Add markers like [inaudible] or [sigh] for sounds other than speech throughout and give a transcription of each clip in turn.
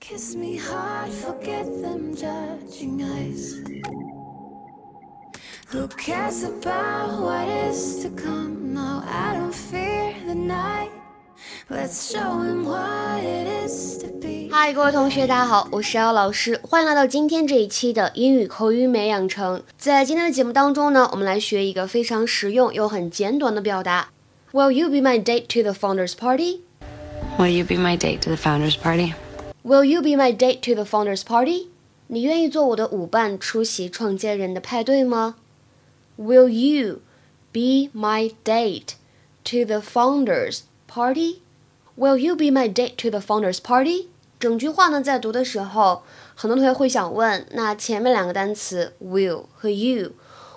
Kiss me hard, forget them judging eyes. Who cares about what is to come? No, I don't fear the night. Let's show him what it is to be. 嗨，各位同学，大家好，我是姚老师，欢迎来到今天这一期的英语口语美养成。在今天的节目当中呢，我们来学一个非常实用又很简短的表达。Will you be my date to the founders party? Will you be my date to the founders party? Will you be my date to the founders party? 你愿意做我的舞伴，出席创建人的派对吗？Will you be my date to the founders party? Will you be my date to the founders party? 整句话呢，在读的时候，很多同学会想问，那前面两个单词 will 和 you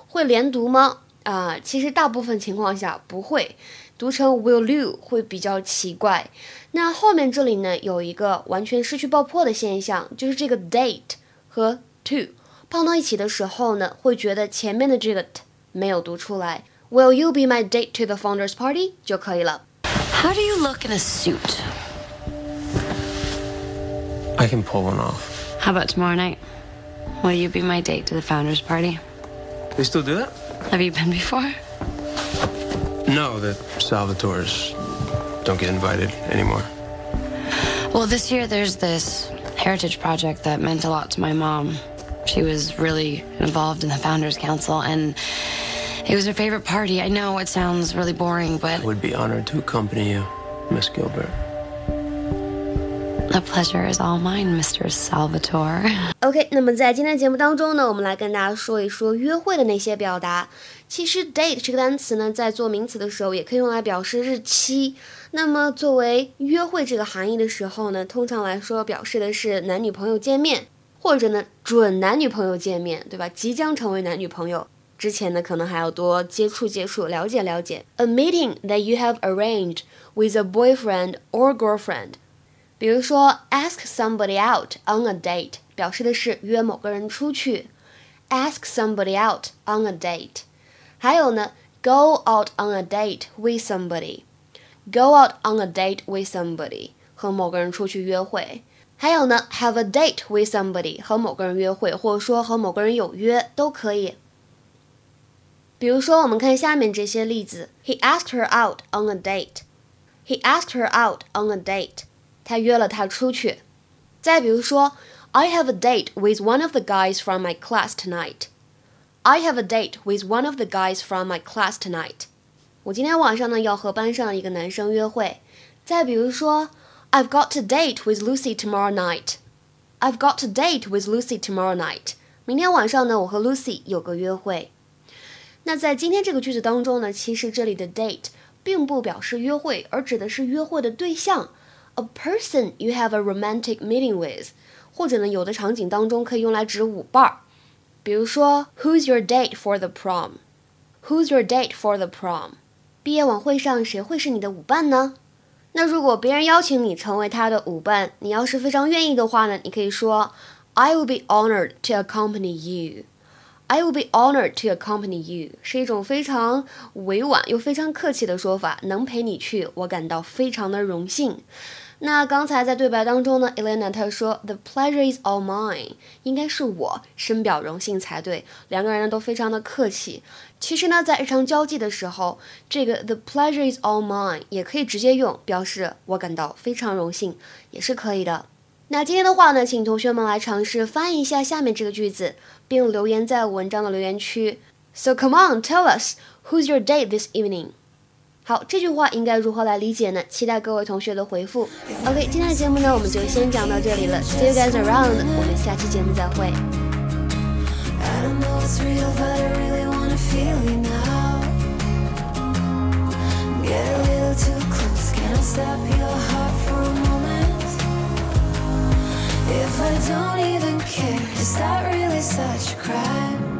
会连读吗？啊、其实大部分情况下不会，读成 will you 会比较奇怪。那后面这里呢，有一个完全失去爆破的现象，就是这个 date 和 to 放到一起的时候呢，会觉得前面的这个 t 没有读出来。Will you be my date to the founders party 就可以了。 How do you look in a suit? I can pull one off. How about tomorrow night? Will you be my date to the founders party? They still do that? Have you been before? No, the Salvatores don't get invited anymore. Well, this year there's this heritage project that meant a lot to my mom. She was really involved in the Founders Council, and it was her favorite party. I know it sounds really boring, but I would be honored to accompany you, Miss Gilbert. The pleasure is all mine, Mr. Salvatore. [laughs] OK，那么在今天的节目当中呢，我们来跟大家说一说约会的那些表达。其实 date 这个单词呢，在做名词的时候也可以用来表示日期。那么作为约会这个含义的时候呢，通常来说表示的是男女朋友见面，或者呢准男女朋友见面，对吧？即将成为男女朋友。之前呢，可能还要多接触接触，了解了解。A meeting that you have arranged with a boyfriend or girlfriend 比如说，ask somebody out on a date，表示的是约某个人出去。ask somebody out on a date。还有呢，go out on a date with somebody。go out on a date with somebody，和某个人出去约会。还有呢，have a date with somebody，和某个人约会，或者说和某个人有约都可以。比如说，我们看下面这些例子：He asked her out on a date. He asked her out on a date. 他约了她出去。再比如说，I have a date with one of the guys from my class tonight. I have a date with one of the guys from my class tonight. 我今天晚上呢要和班上的一个男生约会。再比如说，I've got a date with Lucy tomorrow night. I've got a date with Lucy tomorrow night. 明天晚上呢，我和 Lucy 有个约会。那在今天这个句子当中呢，其实这里的 date 并不表示约会，而指的是约会的对象。 A person you have a romantic meeting with，或者呢，有的场景当中可以用来指舞伴儿。比如说，Who's your date for the prom？Who's your date for the prom？毕业晚会上谁会是你的舞伴呢？那如果别人邀请你成为他的舞伴，你要是非常愿意的话呢，你可以说 I will be honored to accompany you。I will be honored to accompany you 是一种非常委婉又非常客气的说法，能陪你去，我感到非常的荣幸。那刚才在对白当中呢，Elena 她说 The pleasure is all mine，应该是我深表荣幸才对。两个人呢都非常的客气。其实呢，在日常交际的时候，这个 The pleasure is all mine 也可以直接用，表示我感到非常荣幸，也是可以的。那今天的话呢，请同学们来尝试翻译一下下面这个句子，并留言在文章的留言区。So come on, tell us who's your date this evening. 好，这句话应该如何来理解呢？期待各位同学的回复。OK，今天的节目呢，我们就先讲到这里了。See you guys around，我们下期节目再会。If I don't even care, is that really such a crime?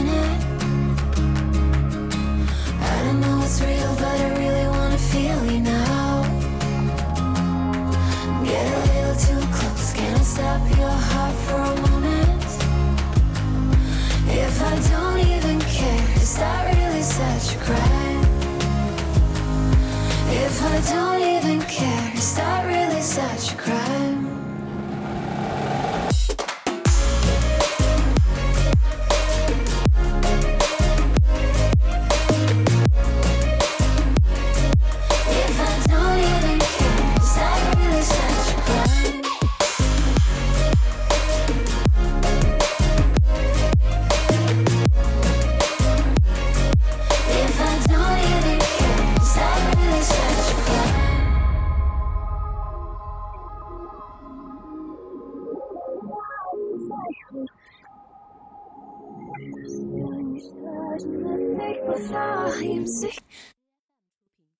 Oh, I am sick.